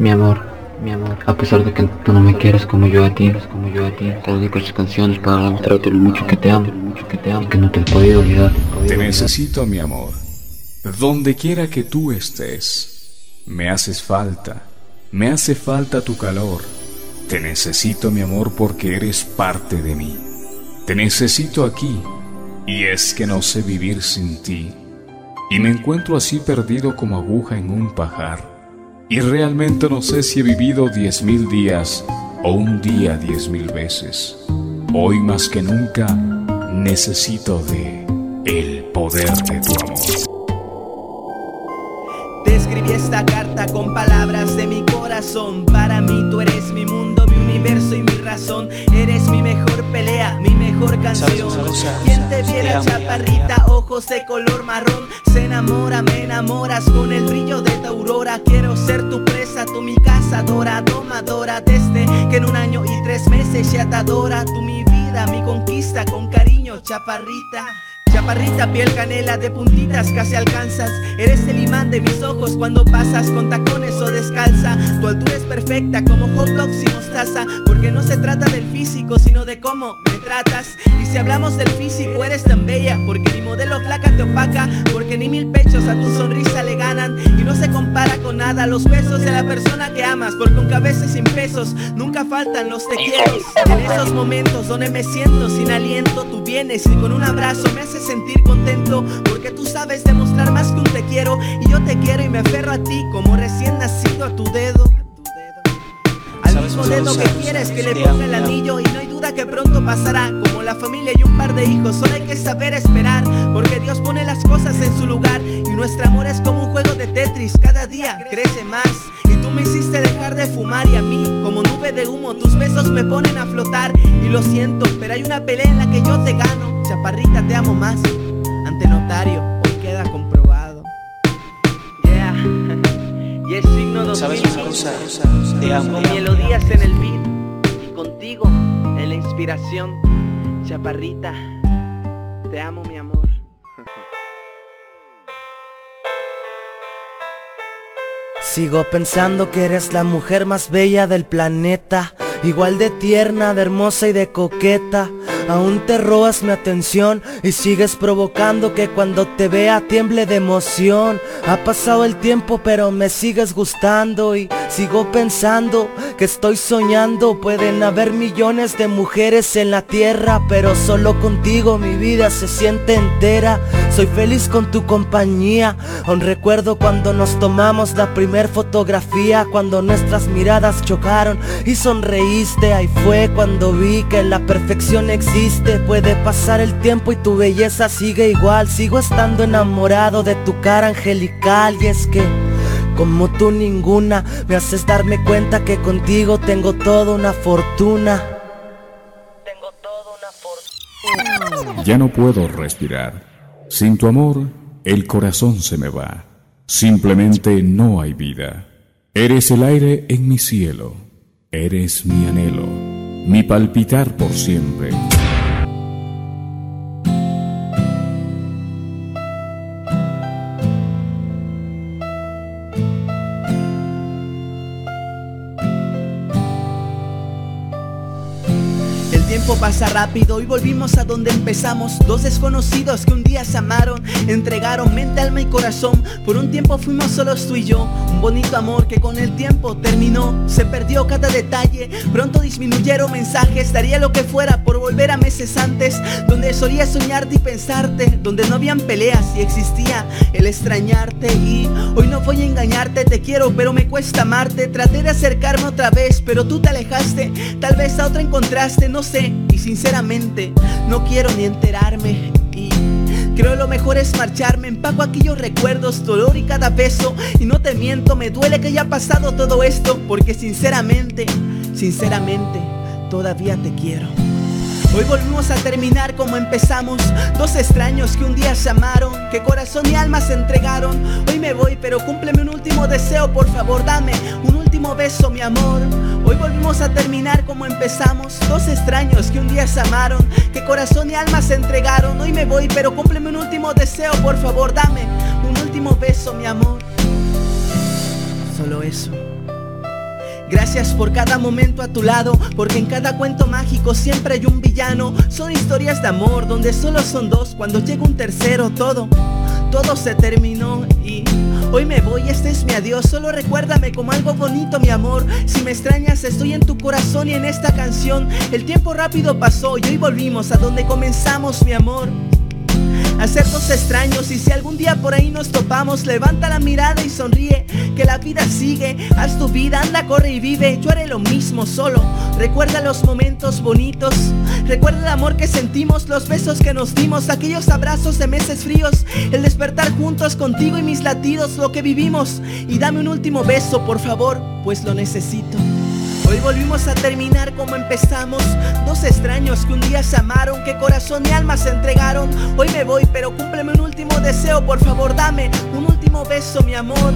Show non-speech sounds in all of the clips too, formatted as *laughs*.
mi amor, mi amor. A pesar de que tú no me quieres como yo a ti, como yo a ti, te dedico estas canciones para demostrarte lo mucho que te amo, lo mucho que te amo, que no te he podido olvidar. Te necesito, mi amor. Donde quiera que tú estés, me haces falta. Me hace falta tu calor. Te necesito, mi amor, porque eres parte de mí. Te necesito aquí. Y es que no sé vivir sin ti. Y me encuentro así perdido como aguja en un pajar. Y realmente no sé si he vivido diez mil días o un día diez mil veces. Hoy más que nunca necesito de el poder de tu amor. Te escribí esta carta con palabras de mi corazón. Para mí tú eres mi mundo, mi universo y mi razón. Eres mi mejor pelea, mejor canción. Quien te viera chaparrita, ojos de color marrón, se enamora, me enamoras con el brillo de tu aurora. Quiero ser tu presa, tú mi cazadora, domadora. Desde que en un año y tres meses ya te adora. Tú mi vida, mi conquista, con cariño, chaparrita. Chaparrita, piel canela de puntitas casi alcanzas. Eres el imán de mis ojos cuando pasas con tacones o descalza. Tu altura es perfecta como hot dogs y mostaza Porque no se trata del físico sino de cómo me tratas. Y si hablamos del físico eres tan bella Porque mi modelo flaca te opaca Porque ni mil pechos a tu sonrisa le ganan. Y no se compara con nada los besos de la persona que amas Porque con cabeza sin pesos nunca faltan los te quiero En esos momentos donde me siento sin aliento Tú vienes y con un abrazo me haces sentir contento porque tú sabes demostrar más que un te quiero y yo te quiero y me aferro a ti como recién nacido a tu dedo. Al mismo dedo que quieres que le ponga el anillo y no hay duda que pronto pasará como la familia y un par de hijos. Solo hay que saber esperar porque Dios pone las cosas en su lugar y nuestro amor es como un juego de Tetris. Cada día crece más y tú me hiciste dejar de fumar y a mí como nube de humo tus besos me ponen a flotar y lo siento, pero hay una pelea en la que yo te gano. Chaparrita, te amo más. Ante notario, hoy queda comprobado. Yeah. *laughs* y es signo de ¿Sabes una cosa? Te amo. Con melodías en el beat y contigo en la inspiración. Chaparrita, te amo, mi amor. Sigo pensando que eres la mujer más bella del planeta, igual de tierna, de hermosa y de coqueta. Aún te robas mi atención y sigues provocando que cuando te vea tiemble de emoción. Ha pasado el tiempo pero me sigues gustando y sigo pensando que estoy soñando. Pueden haber millones de mujeres en la tierra, pero solo contigo mi vida se siente entera. Soy feliz con tu compañía. Aún recuerdo cuando nos tomamos la primer fotografía, cuando nuestras miradas chocaron y sonreíste. Ahí fue cuando vi que la perfección existe. Puede pasar el tiempo y tu belleza sigue igual. Sigo estando enamorado de tu cara angelical y es que como tú ninguna me haces darme cuenta que contigo tengo toda una fortuna. Tengo toda una fortuna. Ya no puedo respirar. Sin tu amor, el corazón se me va. Simplemente no hay vida. Eres el aire en mi cielo. Eres mi anhelo. Mi palpitar por siempre. Pasa rápido y volvimos a donde empezamos. Dos desconocidos que un día se amaron Entregaron mente, alma y corazón. Por un tiempo fuimos solos tú y yo Un bonito amor que con el tiempo terminó. Se perdió cada detalle Pronto disminuyeron mensajes. Daría lo que fuera por volver a meses antes Donde solía soñarte y pensarte Donde no habían peleas y existía el extrañarte. Y hoy no voy a engañarte Te quiero pero me cuesta amarte. Traté de acercarme otra vez pero tú te alejaste Tal vez a otra encontraste, no sé Y sinceramente no quiero ni enterarme. Y creo lo mejor es marcharme. Empaco aquellos recuerdos, dolor y cada beso. Y no te miento, me duele que haya pasado todo esto. Porque sinceramente, sinceramente Todavía te quiero. Hoy volvimos a terminar como empezamos. Dos extraños que un día se amaron Que corazón y alma se entregaron. Hoy me voy pero cúmpleme un último deseo Por favor dame un último beso mi amor. Hoy volvimos a terminar como empezamos. Dos extraños que un día se amaron Que corazón y alma se entregaron. Hoy me voy pero cúmpleme un último deseo Por favor dame un último beso mi amor. Solo eso. Gracias por cada momento a tu lado, porque en cada cuento mágico siempre hay un villano. Son historias de amor donde solo son dos, cuando llega un tercero todo, todo se terminó hoy me voy, este es mi adiós. Solo recuérdame como algo bonito, mi amor. Si me extrañas, estoy en tu corazón y en esta canción. El tiempo rápido pasó y hoy volvimos a donde comenzamos, mi amor hacernos extraños y si algún día por ahí nos topamos, levanta la mirada y sonríe, que la vida sigue, haz tu vida, anda, corre y vive, yo haré lo mismo solo, recuerda los momentos bonitos, recuerda el amor que sentimos, los besos que nos dimos, aquellos abrazos de meses fríos, el despertar juntos contigo y mis latidos, lo que vivimos, y dame un último beso, por favor, pues lo necesito. Hoy volvimos a terminar como empezamos. Dos extraños que un día se amaron Que corazón y alma se entregaron. Hoy me voy pero cúmpleme un último deseo Por favor dame un último beso mi amor.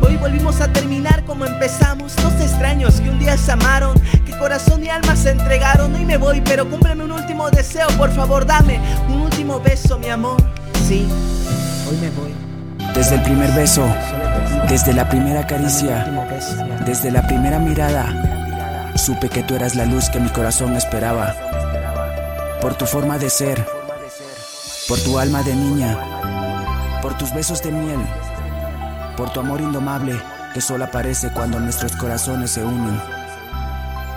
Hoy volvimos a terminar como empezamos. Dos extraños que un día se amaron Que corazón y alma se entregaron. Hoy me voy pero cúmpleme un último deseo Por favor dame un último beso mi amor. Sí, hoy me voy. Desde el primer beso desde la primera caricia, desde la primera mirada, Supe que tú eras la luz que mi corazón esperaba. Por tu forma de ser, por tu alma de niña, por tus besos de miel, por tu amor indomable que solo aparece cuando nuestros corazones se unen.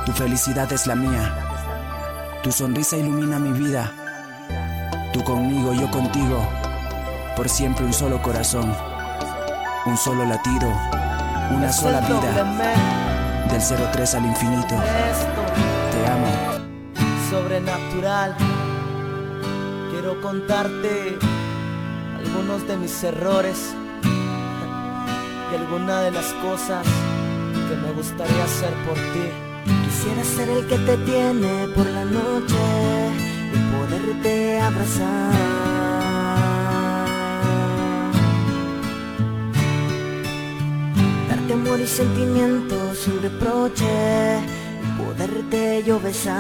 Tu felicidad es la mía, tu sonrisa ilumina mi vida. Tú conmigo, yo contigo, por siempre un solo corazón, un solo latido, una sola vida del 03 al infinito. Te amo. Sobrenatural. Quiero contarte algunos de mis errores y algunas de las cosas que me gustaría hacer por ti. Quisiera ser el que te tiene por la noche y poderte abrazar amor y sentimientos sin reproche poderte yo besar.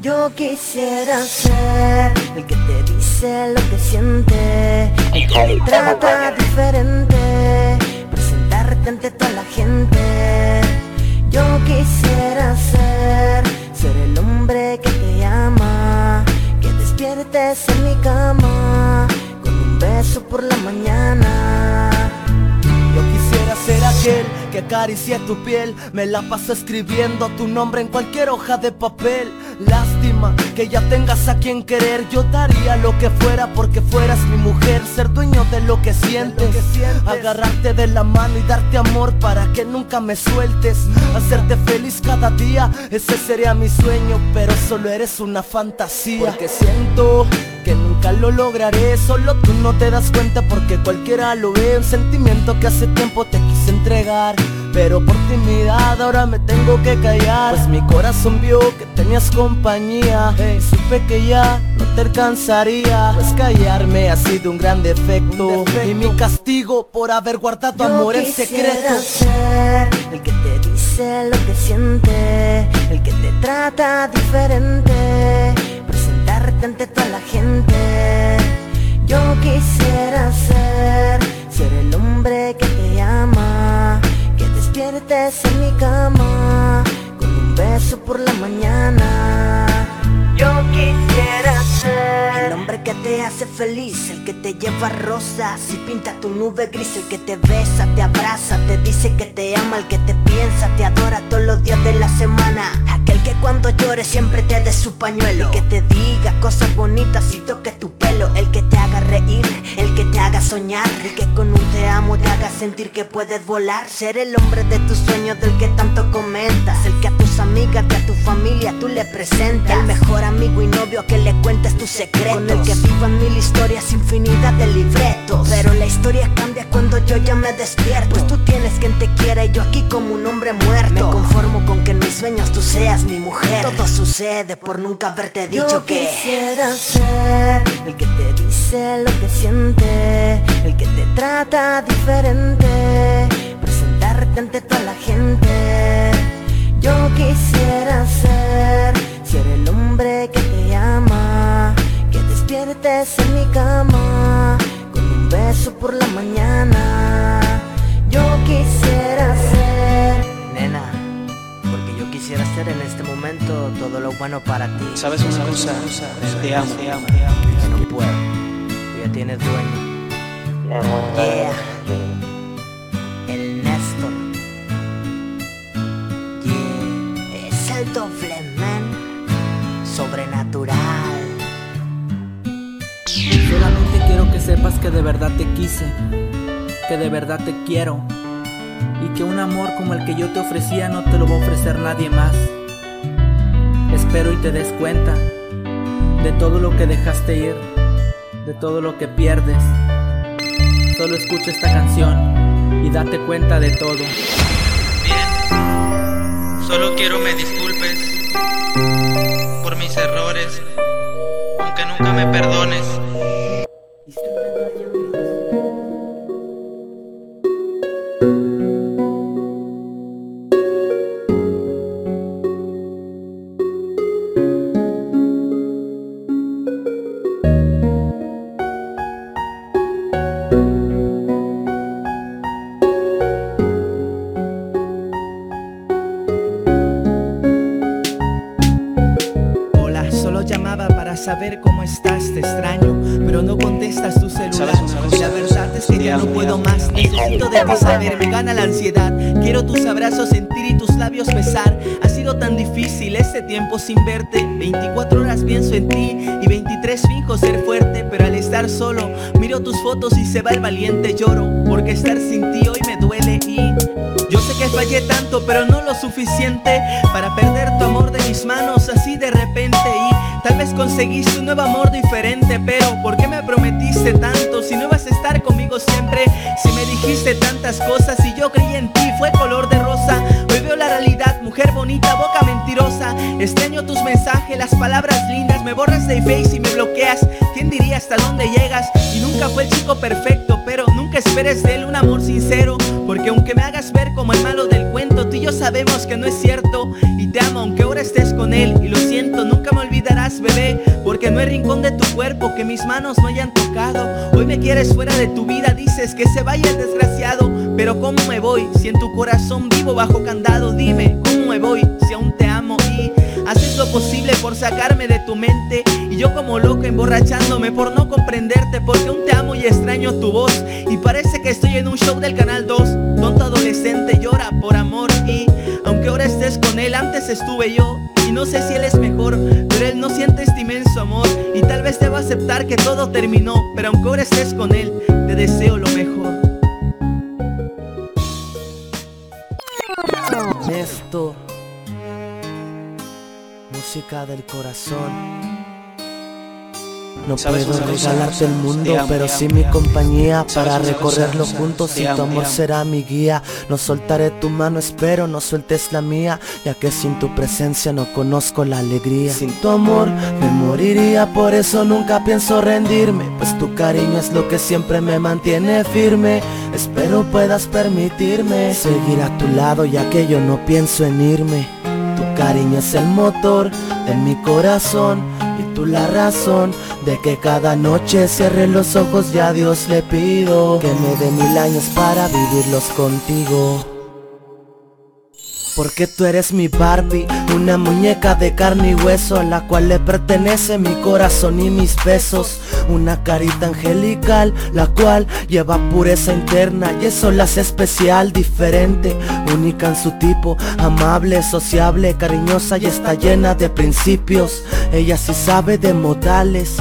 Yo quisiera ser el que te dice lo que siente, el que te trata diferente, presentarte ante toda la gente. Yo quisiera ser, ser el hombre que te ama, que despiertes en mi cama por la mañana. Yo quisiera ser aquel que acaricie tu piel, me la paso escribiendo tu nombre en cualquier hoja de papel. Lástima que ya tengas a quien querer, yo daría lo que fuera porque fueras mi mujer, ser dueño de lo que sientes, agarrarte de la mano y darte amor para que nunca me sueltes, hacerte feliz cada día, ese sería mi sueño, pero solo eres una fantasía, porque siento nunca lo lograré. Solo tú no te das cuenta porque cualquiera lo ve. Un sentimiento que hace tiempo te quise entregar. Pero por timidad ahora me tengo que callar. Pues mi corazón vio que tenías compañía. Y supe que ya no te alcanzaría. Pues callarme ha sido un gran defecto, Y mi castigo por haber guardado amor en secreto. ser el que te dice lo que siente El que te trata diferente ante toda la gente. Yo quisiera ser, ser el hombre que te ama, que despiertes en mi cama, con un beso por la mañana. Hace feliz, el que te lleva rosas y pinta tu nube gris, el que te besa, te abraza, te dice que te ama, el que te piensa, te adora todos los días de la semana. Aquel que cuando llores siempre te dé su pañuelo, el que te diga cosas bonitas y toque tu pelo, el que te haga reír, el que te haga soñar, el que con un te amo te haga sentir que puedes volar, ser el hombre de tus sueños del que tanto comentas, el que a tus amigas, que a tu familia tú le presentas, el mejor amigo y novio que le cuentes tus secretos. Con el que vivan mil historias, infinidad de libretos. Pero la historia cambia cuando yo ya me despierto. Pues tú tienes quien te quiera y yo aquí como un hombre muerto. Me conformo con que en mis sueños tú seas mi mujer. Todo sucede por nunca haberte dicho yo que quisiera ser el que te dice lo que siente El que te trata diferente Presentarte ante toda la gente. Yo quisiera ser ser el hombre que te ama, que en mi cama, con un beso por la mañana. Yo quisiera ser, nena, porque yo quisiera ser en este momento todo lo bueno para ti. ¿Sabes una ¿Sabes cosa? Te amo, te amo. Yo no puedo, tú ya tienes dueño. Yeah. El Néstor. Yeah, es el doble. Sepas que de verdad te quise, que de verdad te quiero y que un amor como el que yo te ofrecía no te lo va a ofrecer nadie más. Espero y te des cuenta de todo lo que dejaste ir, de todo lo que pierdes. Solo escucha esta canción y date cuenta de todo. Bien, solo quiero me disculpes por mis errores, aunque nunca me perdones. Sentir y tus labios besar. Ha sido tan difícil este tiempo sin verte. 24 horas pienso en ti y 23 finjo ser fuerte, pero al estar solo miro tus fotos y se va el valiente lloro, porque estar sin ti hoy me duele y yo sé que fallé tanto, pero no lo suficiente para perder tu amor de mis manos así de repente y tal vez conseguiste un nuevo amor diferente, pero ¿por qué me prometiste tanto si no vas a estar conmigo siempre? Si me dijiste tantas cosas y yo creí en ti, fue color de bonita, boca mentirosa. Extraño tus mensajes, las palabras lindas, me borras de face y me bloqueas. ¿Quién diría hasta dónde llegas? Y nunca fue el chico perfecto, pero nunca esperes de él un amor sincero, porque aunque me hagas ver como el malo del cuento, tú y yo sabemos que no es cierto. Y te amo aunque ahora estés con él, y lo siento, nunca me olvidarás, bebé, porque no hay rincón de tu cuerpo que mis manos no hayan tocado. Hoy me quieres fuera de tu vida, dices que se vaya el desgraciado, pero ¿cómo me voy si en tu corazón vivo bajo candado? Dime, ¿cómo me voy si aún te amo y haces lo posible por sacarme de tu mente? Y yo como loco emborrachándome por no comprenderte, porque aún te amo y extraño tu voz. Y parece que estoy en un show del canal 2, tonto adolescente llora por amor y aunque ahora estés con él, antes estuve yo. Y no sé si él es mejor, pero él no siente este inmenso amor. Y tal vez te va a aceptar que todo terminó, pero aunque ahora estés con él, te deseo lo mejor. Néstor Música del corazón no ¿Sabes puedo regalarte el mundo, pero sí mi compañía ¿Sabes para recorrerlo juntos y tu amor amo. será mi guía. No soltaré tu mano, espero no sueltes la mía, ya que sin tu presencia no conozco la alegría. Sin tu amor me moriría, por eso nunca pienso rendirme, pues tu cariño es lo que siempre me mantiene firme. Espero puedas permitirme seguir a tu lado, ya que yo no pienso en irme. Tu cariño es el motor de mi corazón y tú la razón de que cada noche cierre los ojos y a Dios le pido que me dé mil años para vivirlos contigo. Porque tú eres mi Barbie, una muñeca de carne y hueso a la cual le pertenece mi corazón y mis besos. Una carita angelical, la cual lleva pureza interna y eso la hace especial, diferente, única en su tipo, amable, sociable, cariñosa y está llena de principios. Ella sí sabe de modales.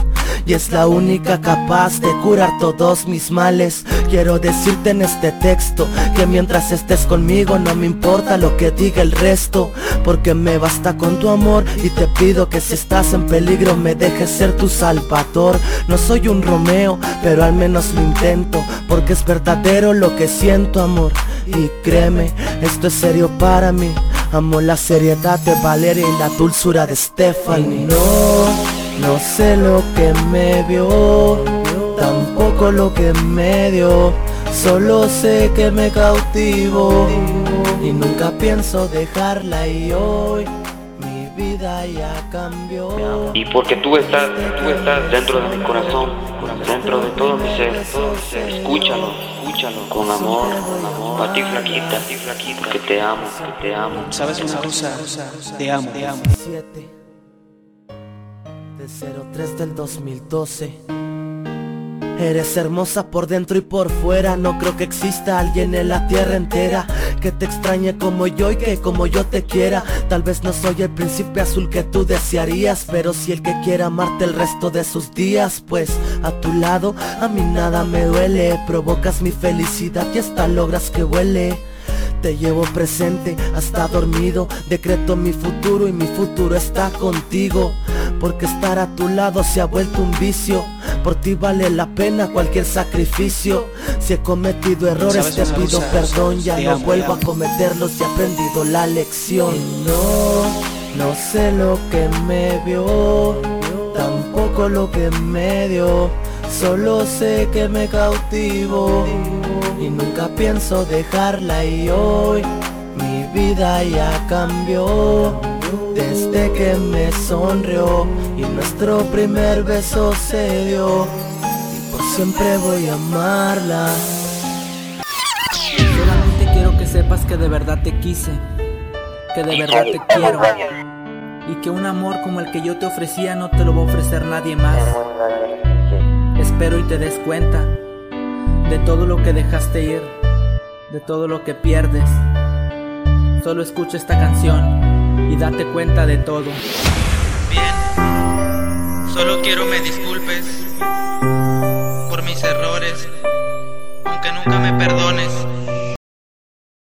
Y es la única capaz de curar todos mis males. Quiero decirte en este texto Que mientras estés conmigo no me importa lo que diga el resto Porque me basta con tu amor Y te pido que si estás en peligro me dejes ser tu salvador. No soy un Romeo, pero al menos lo intento Porque es verdadero lo que siento amor. Y créeme, esto es serio para mí. Amo la seriedad de Valeria y la dulzura de Stephanie. No no sé lo que me vio, tampoco lo que me dio, solo sé que me cautivo y nunca pienso dejarla y hoy mi vida ya cambió. Y porque tú estás, tú estás dentro de mi corazón, dentro de todo mi ser. Escúchalo. escúchalo, con amor, con amor. Para ti flaquita, para ti flaquita, que te amo, que te amo. ¿Sabes una cosa? Te amo, te amo. 7 de 03 del 2012 Eres hermosa por dentro y por fuera No creo que exista alguien en la tierra entera Que te extrañe como yo y que como yo te quiera. Tal vez no soy el príncipe azul que tú desearías Pero si el que quiera amarte el resto de sus días Pues a tu lado a mí nada me duele. Provocas mi felicidad y hasta logras que huele te llevo presente hasta dormido. Decreto mi futuro y mi futuro está contigo Porque estar a tu lado se ha vuelto un vicio. Por ti vale la pena cualquier sacrificio. Si he cometido errores te pido perdón Ya no vuelvo a cometerlos y he aprendido la lección. No, no sé lo que me vio Tampoco lo que me dio. Solo sé que me cautivo y nunca pienso dejarla y hoy mi vida ya cambió desde que me sonrió y nuestro primer beso se dio y por siempre voy a amarla. Solamente quiero que sepas que de verdad te quise, que de verdad te quiero y que un amor como el que yo te ofrecía no te lo va a ofrecer nadie más. Espero y te des cuenta de todo lo que dejaste ir, de todo lo que pierdes. Solo escucha esta canción y date cuenta de todo. Bien, solo quiero me disculpes por mis errores, aunque nunca me perdones.